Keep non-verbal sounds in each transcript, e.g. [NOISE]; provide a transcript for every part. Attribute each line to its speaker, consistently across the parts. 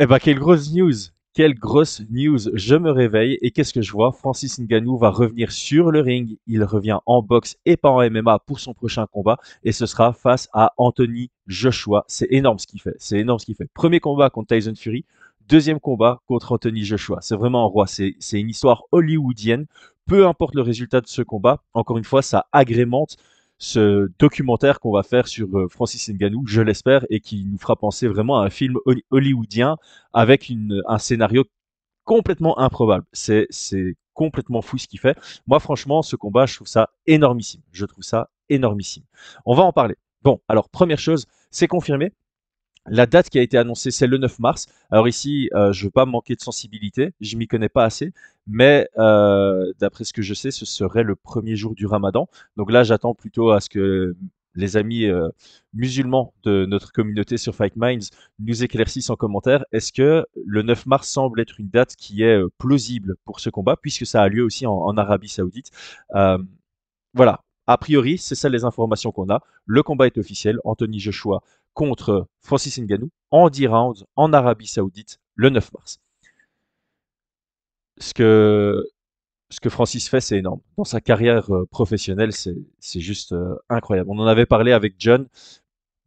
Speaker 1: Eh ben, quelle grosse news! Quelle grosse news! Je me réveille et qu'est-ce que je vois? Francis Ngannou va revenir sur le ring. Il revient en boxe et pas en MMA pour son prochain combat et ce sera face à Anthony Joshua. C'est énorme ce qu'il fait. C'est énorme ce qu'il fait. Premier combat contre Tyson Fury. Deuxième combat contre Anthony Joshua. C'est vraiment un roi. C'est c'est une histoire hollywoodienne. Peu importe le résultat de ce combat, encore une fois, ça agrémente ce documentaire qu'on va faire sur euh, Francis Ngannou, je l'espère, et qui nous fera penser vraiment à un film holly- hollywoodien avec un scénario complètement improbable. C'est complètement fou ce qu'il fait. Moi, franchement, ce combat, je trouve ça énormissime. Je trouve ça énormissime. On va en parler. Bon, alors, première chose, c'est confirmé. La date qui a été annoncée, c'est le 9 mars. Alors ici, euh, je veux pas manquer de sensibilité, je m'y connais pas assez, mais euh, d'après ce que je sais, ce serait le premier jour du Ramadan. Donc là, j'attends plutôt à ce que les amis euh, musulmans de notre communauté sur Fight Minds nous éclaircissent en commentaire. Est-ce que le 9 mars semble être une date qui est plausible pour ce combat, puisque ça a lieu aussi en, Arabie Saoudite? Voilà. A priori, c'est ça les informations qu'on a. Le combat est officiel. Anthony Joshua contre Francis Ngannou en 10 rounds en Arabie Saoudite le 9 mars. Ce que, Francis fait, c'est énorme. Dans sa carrière euh, professionnelle, c'est, c'est juste euh, incroyable. On en avait parlé avec John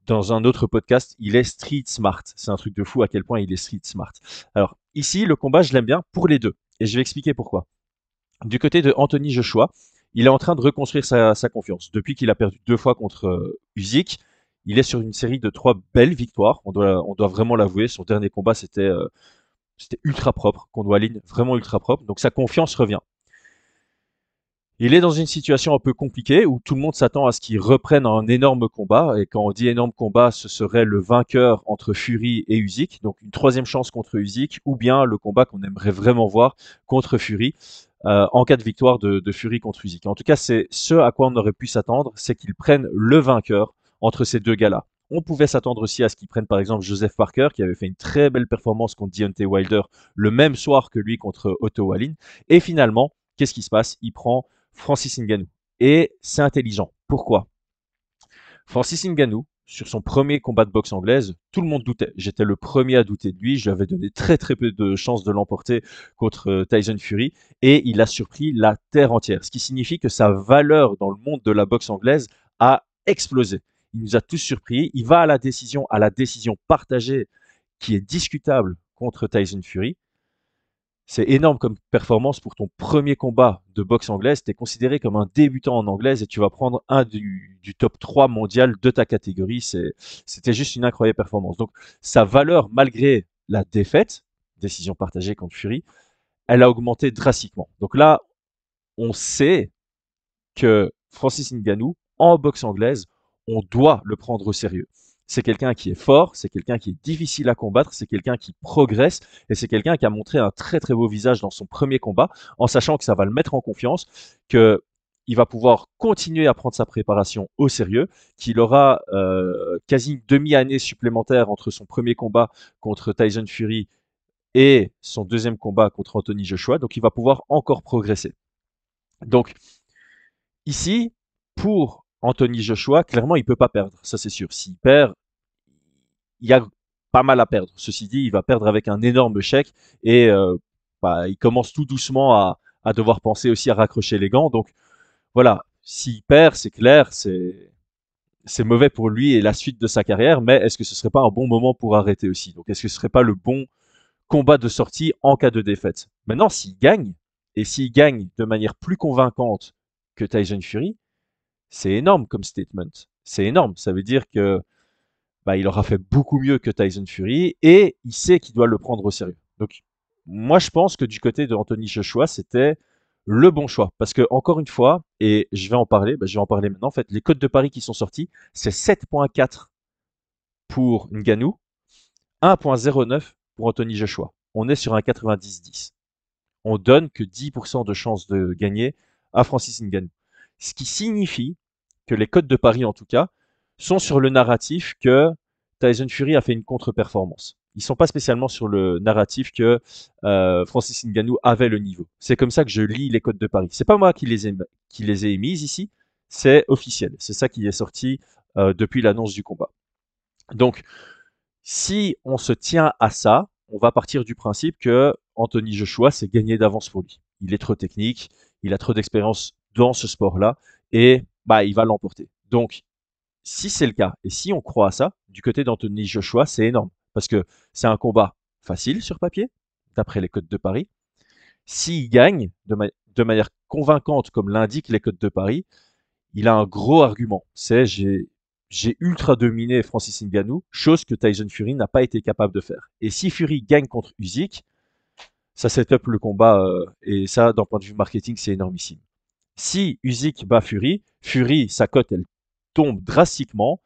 Speaker 1: dans un autre podcast. Il est street smart. C'est un truc de fou à quel point il est street smart. Alors, ici, le combat, je l'aime bien pour les deux. Et je vais expliquer pourquoi. Du côté de Anthony Joshua, il est en train de reconstruire sa, confiance. Depuis qu'il a perdu deux fois contre euh, Usyk, il est sur une série de trois belles victoires. On doit, doit vraiment l'avouer. Son dernier combat, c'était euh, ultra propre contre Wallin, vraiment ultra propre. Donc sa confiance revient. Il est dans une situation un peu compliquée où tout le monde s'attend à ce qu'il reprenne un énorme combat. Et quand on dit énorme combat, ce serait le vainqueur entre Fury et Usyk. Donc une troisième chance contre Usyk ou bien le combat qu'on aimerait vraiment voir contre Fury euh, en cas de victoire de, Fury contre Usyk. En tout cas, c'est ce à quoi on aurait pu s'attendre, c'est qu'ils prennent le vainqueur entre ces deux gars-là. On pouvait s'attendre aussi à ce qu'ils prennent par exemple Joseph Parker, qui avait fait une très belle performance contre Deontay Wilder le même soir que lui contre Otto Wallin. Et finalement, qu'est-ce qui se passe? Il prend Francis Ngannou. Et c'est intelligent. Pourquoi? Francis Ngannou, sur son premier combat de boxe anglaise, tout le monde doutait. J'étais le premier à douter de lui. Je lui avais donné très très peu de chances de l'emporter contre euh, Tyson Fury et il a surpris la terre entière. Ce qui signifie que sa valeur dans le monde de la boxe anglaise a explosé. Il nous a tous surpris. Il va à la décision, à la décision partagée qui est discutable contre Tyson Fury. C'est énorme comme performance pour ton premier combat de boxe anglaise. Tu es considéré comme un débutant en anglaise et tu vas prendre un du, top 3 mondial de ta catégorie. C'était juste une incroyable performance. Donc, sa valeur, malgré la défaite, décision partagée contre Fury, elle a augmenté drastiquement. Donc là, on sait que Francis Ngannou, en boxe anglaise, on doit le prendre au sérieux. C'est quelqu'un qui est fort, c'est quelqu'un qui est difficile à combattre, c'est quelqu'un qui progresse et c'est quelqu'un qui a montré un très très beau visage dans son premier combat en sachant que ça va le mettre en confiance, que il va pouvoir continuer à prendre sa préparation au sérieux, qu'il aura euh, quasi une demi-année supplémentaire entre son premier combat contre Tyson Fury et son deuxième combat contre Anthony Joshua, donc il va pouvoir encore progresser. Donc ici, pour Anthony Joshua, clairement, il peut pas perdre, ça c'est sûr. S'il perd, il y a pas mal à perdre. Ceci dit, il va perdre avec un énorme chèque et euh, bah, il commence tout doucement à, devoir penser aussi à raccrocher les gants. Donc voilà, s'il perd, c'est clair, c'est c'est mauvais pour lui et la suite de sa carrière, mais est-ce que ce serait pas un bon moment pour arrêter aussi? Donc est-ce que ce serait pas le bon combat de sortie en cas de défaite? Maintenant, s'il gagne, et s'il gagne de manière plus convaincante que Tyson Fury, c'est énorme comme statement. C'est énorme. Ça veut dire que bah, il aura fait beaucoup mieux que Tyson Fury et il sait qu'il doit le prendre au sérieux. Donc, moi, je pense que du côté de Anthony Joshua, c'était le bon choix. Parce que, encore une fois, et je vais en parler, bah, je vais en parler maintenant, en fait, les codes de Paris qui sont sortis, c'est 7.4 pour Ngannou, 1.09 pour Anthony Joshua. On est sur un 90-10. On donne que 10% de chance de gagner à Francis Ngannou. Ce qui signifie que les codes de Paris, en tout cas, sont sur le narratif que Tyson Fury a fait une contre-performance. Ils sont pas spécialement sur le narratif que euh, Francis Ngannou avait le niveau. C'est comme ça que je lis les codes de Paris. C'est pas moi qui les ai, qui les ai émises ici, c'est officiel. C'est ça qui est sorti euh, depuis l'annonce du combat. Donc, si on se tient à ça, on va partir du principe que Anthony Joshua, c'est gagné d'avance pour lui. Il est trop technique, il a trop d'expérience dans ce sport-là, et bah, il va l'emporter. Donc, si c'est le cas, et si on croit à ça, du côté d'Anthony Joshua, c'est énorme. Parce que c'est un combat facile sur papier, d'après les codes de Paris. S'il gagne de, manière convaincante, comme l'indiquent les codes de Paris, il a un gros argument. C'est j'ai ultra dominé Francis Ngannou, chose que Tyson Fury n'a pas été capable de faire. Et si Fury gagne contre Usyk, ça set up le combat euh, et ça, d'un point de vue marketing, c'est énormissime. Si Usyk bat Fury, Fury, sa cote, elle tombe drastiquement.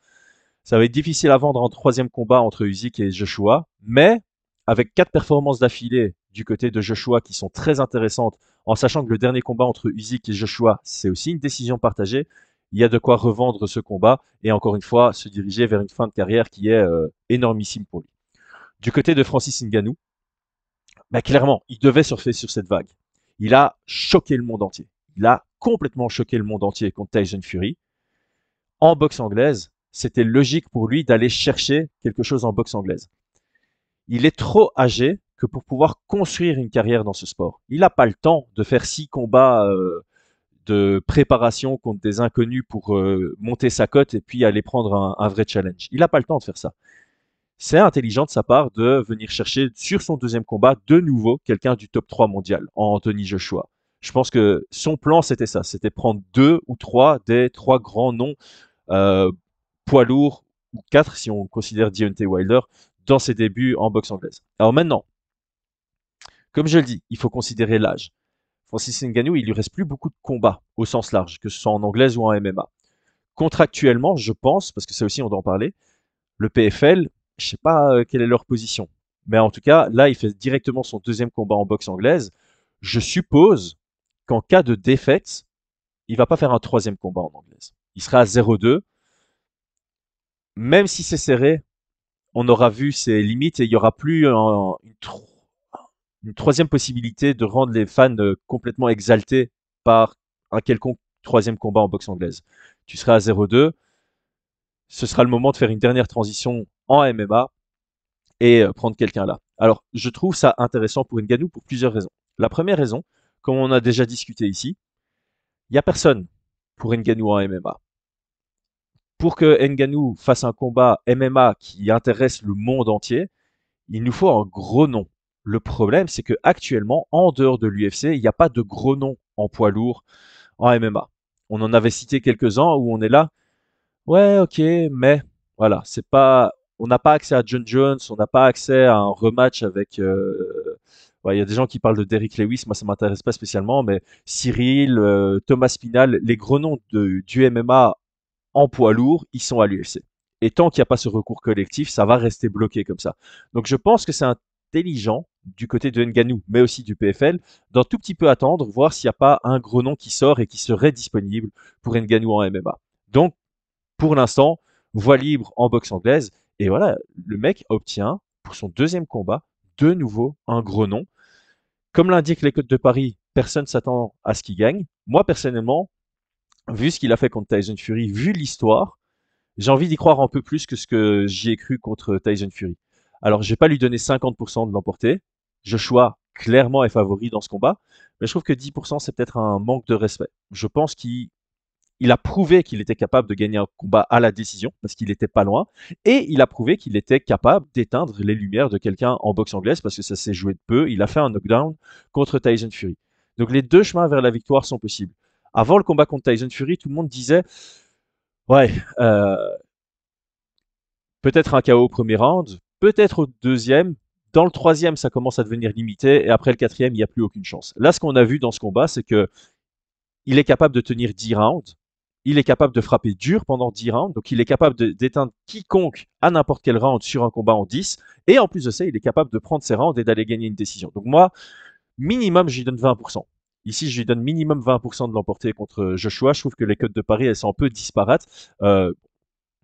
Speaker 1: Ça va être difficile à vendre en troisième combat entre Usyk et Joshua, mais avec quatre performances d'affilée du côté de Joshua qui sont très intéressantes, en sachant que le dernier combat entre Usyk et Joshua, c'est aussi une décision partagée, il y a de quoi revendre ce combat et encore une fois se diriger vers une fin de carrière qui est euh, énormissime pour lui. Du côté de Francis Ngannou, bah clairement, il devait surfer sur cette vague. Il a choqué le monde entier. Il a complètement choqué le monde entier contre Tyson Fury. En boxe anglaise, c'était logique pour lui d'aller chercher quelque chose en boxe anglaise. Il est trop âgé que pour pouvoir construire une carrière dans ce sport. Il n'a pas le temps de faire six combats euh, de préparation contre des inconnus pour euh, monter sa cote et puis aller prendre un, un vrai challenge. Il n'a pas le temps de faire ça. C'est intelligent de sa part de venir chercher sur son deuxième combat de nouveau quelqu'un du top 3 mondial, Anthony Joshua. Je pense que son plan c'était ça, c'était prendre deux ou trois des trois grands noms euh, poids lourds ou quatre si on considère Deontay Wilder dans ses débuts en boxe anglaise. Alors maintenant, comme je le dis, il faut considérer l'âge. Francis Ngannou, il lui reste plus beaucoup de combats au sens large, que ce soit en anglaise ou en MMA. Contractuellement, je pense, parce que ça aussi on doit en parler, le PFL, je sais pas euh, quelle est leur position, mais en tout cas, là, il fait directement son deuxième combat en boxe anglaise. Je suppose qu'en cas de défaite, il va pas faire un troisième combat en anglaise. Il sera à 0-2. Même si c'est serré, on aura vu ses limites et il y aura plus une, troisième possibilité de rendre les fans euh, complètement exaltés par un quelconque troisième combat en boxe anglaise. Tu seras à 0-2. Ce sera le moment de faire une dernière transition en MMA et euh, prendre quelqu'un là. Alors, je trouve ça intéressant pour Ngannou pour plusieurs raisons. La première raison, comme on a déjà discuté ici, il n'y a personne pour Ngannou en MMA. Pour que Ngannou fasse un combat MMA qui intéresse le monde entier, il nous faut un gros nom. Le problème, c'est que actuellement, en dehors de l'UFC, il n'y a pas de gros noms en poids lourd en MMA. On en avait cité quelques-uns où on est là. Ouais, ok, mais voilà, c'est pas, on n'a pas accès à John Jones, on n'a pas accès à un rematch avec. Euh, il y a des gens qui parlent de Derrick Lewis, moi ça m'intéresse pas spécialement, mais Cyril, euh, Thomas Spinal, les gros noms du MMA en poids lourd, ils sont à l'UFC. Et tant qu'il n'y a pas ce recours collectif, ça va rester bloqué comme ça. Donc je pense que c'est intelligent du côté de Nganou, mais aussi du PFL, d'un tout petit peu attendre, voir s'il n'y a pas un gros nom qui sort et qui serait disponible pour Nganou en MMA. Donc, pour l'instant, voie libre en boxe anglaise. Et voilà, le mec obtient pour son deuxième combat de nouveau un gros nom. Comme l'indiquent les codes de Paris, personne s'attend à ce qu'il gagne. Moi, personnellement, vu ce qu'il a fait contre Tyson Fury, vu l'histoire, j'ai envie d'y croire un peu plus que ce que j'y ai cru contre Tyson Fury. Alors, je vais pas lui donner 50% de l'emporter. Joshua, clairement, est favori dans ce combat. Mais je trouve que 10%, c'est peut-être un manque de respect. Je pense qu'il a prouvé qu'il était capable de gagner un combat à la décision, parce qu'il n'était pas loin. Et il a prouvé qu'il était capable d'éteindre les lumières de quelqu'un en boxe anglaise, parce que ça s'est joué de peu. Il a fait un knockdown contre Tyson Fury. Donc les deux chemins vers la victoire sont possibles. Avant le combat contre Tyson Fury, tout le monde disait, ouais, euh, peut-être un KO au premier round, peut-être au deuxième. Dans le troisième, ça commence à devenir limité. Et après le quatrième, il n'y a plus aucune chance. Là, ce qu'on a vu dans ce combat, c'est que il est capable de tenir 10 rounds. Il est capable de frapper dur pendant 10 rounds. Donc, il est capable d'éteindre quiconque à n'importe quel round sur un combat en 10. Et en plus de ça, il est capable de prendre ses rounds et d'aller gagner une décision. Donc, moi, minimum, je lui donne 20%. Ici, je lui donne minimum 20% de l'emporter contre Joshua. Je trouve que les codes de Paris, elles sont un peu disparates. Euh,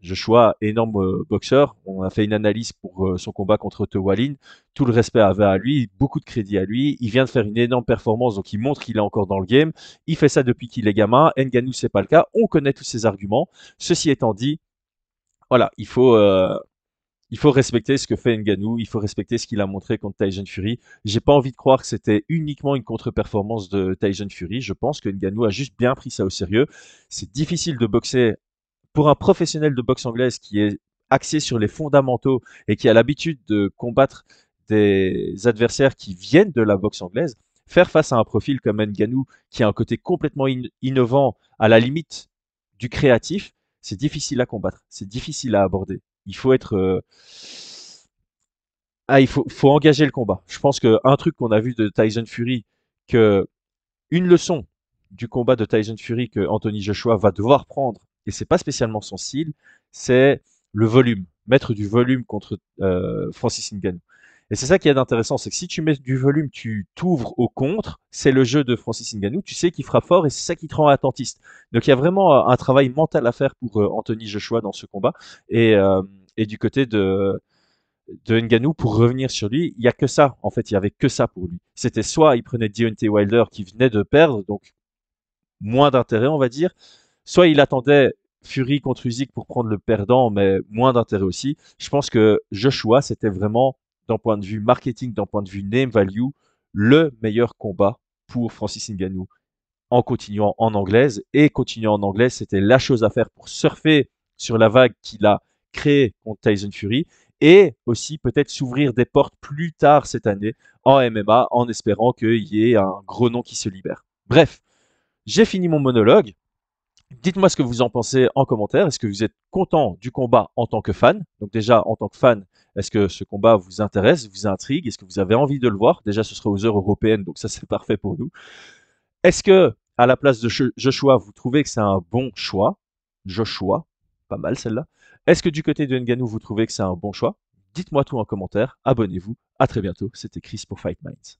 Speaker 1: Joshua, énorme euh, boxeur. On a fait une analyse pour euh, son combat contre Tewalin. Tout le respect avait à lui, beaucoup de crédit à lui. Il vient de faire une énorme performance, donc il montre qu'il est encore dans le game. Il fait ça depuis qu'il est gamin. Nganou, c'est pas le cas. On connaît tous ses arguments. Ceci étant dit, voilà, il faut, euh, il faut respecter ce que fait Ngannou, il faut respecter ce qu'il a montré contre Tyson Fury. J'ai pas envie de croire que c'était uniquement une contre-performance de Tyson Fury. Je pense que Ngannou a juste bien pris ça au sérieux. C'est difficile de boxer pour un professionnel de boxe anglaise qui est axé sur les fondamentaux et qui a l'habitude de combattre des adversaires qui viennent de la boxe anglaise. Faire face à un profil comme Ngannou qui a un côté complètement innovant à la limite du créatif, c'est difficile à combattre, c'est difficile à aborder il faut être euh, ah, il faut, faut engager le combat. Je pense qu'un truc qu'on a vu de Tyson Fury, que une leçon du combat de Tyson Fury que Anthony Joshua va devoir prendre, et c'est pas spécialement son style, c'est le volume, mettre du volume contre euh, Francis Ngannou. Et c'est ça qui est intéressant, c'est que si tu mets du volume, tu t'ouvres au contre, c'est le jeu de Francis Ngannou, tu sais qu'il fera fort et c'est ça qui te rend attentiste. Donc il y a vraiment un travail mental à faire pour euh, Anthony Joshua dans ce combat. Et, euh, et du côté de, de Ngannou, pour revenir sur lui, il y a que ça. En fait, il y avait que ça pour lui. C'était soit il prenait Deontay Wilder qui venait de perdre, donc moins d'intérêt, on va dire, soit il attendait Fury contre Usyk pour prendre le perdant, mais moins d'intérêt aussi. Je pense que Joshua, c'était vraiment d'un point de vue marketing, d'un point de vue name value, le meilleur combat pour Francis Ngannou en continuant en anglaise. Et continuant en anglaise, c'était la chose à faire pour surfer sur la vague qu'il a créée contre Tyson Fury et aussi peut-être s'ouvrir des portes plus tard cette année en MMA en espérant qu'il y ait un gros nom qui se libère. Bref, j'ai fini mon monologue. Dites-moi ce que vous en pensez en commentaire. Est-ce que vous êtes content du combat en tant que fan? Donc déjà, en tant que fan, est-ce que ce combat vous intéresse, vous intrigue? Est-ce que vous avez envie de le voir? Déjà, ce sera aux heures européennes, donc ça [LAUGHS] c'est parfait pour nous. Est-ce que, à la place de Joshua, vous trouvez que c'est un bon choix? Joshua, pas mal celle-là. Est-ce que du côté de Nganou, vous trouvez que c'est un bon choix? Dites-moi tout en commentaire. Abonnez-vous. À très bientôt. C'était Chris pour Fight Minds.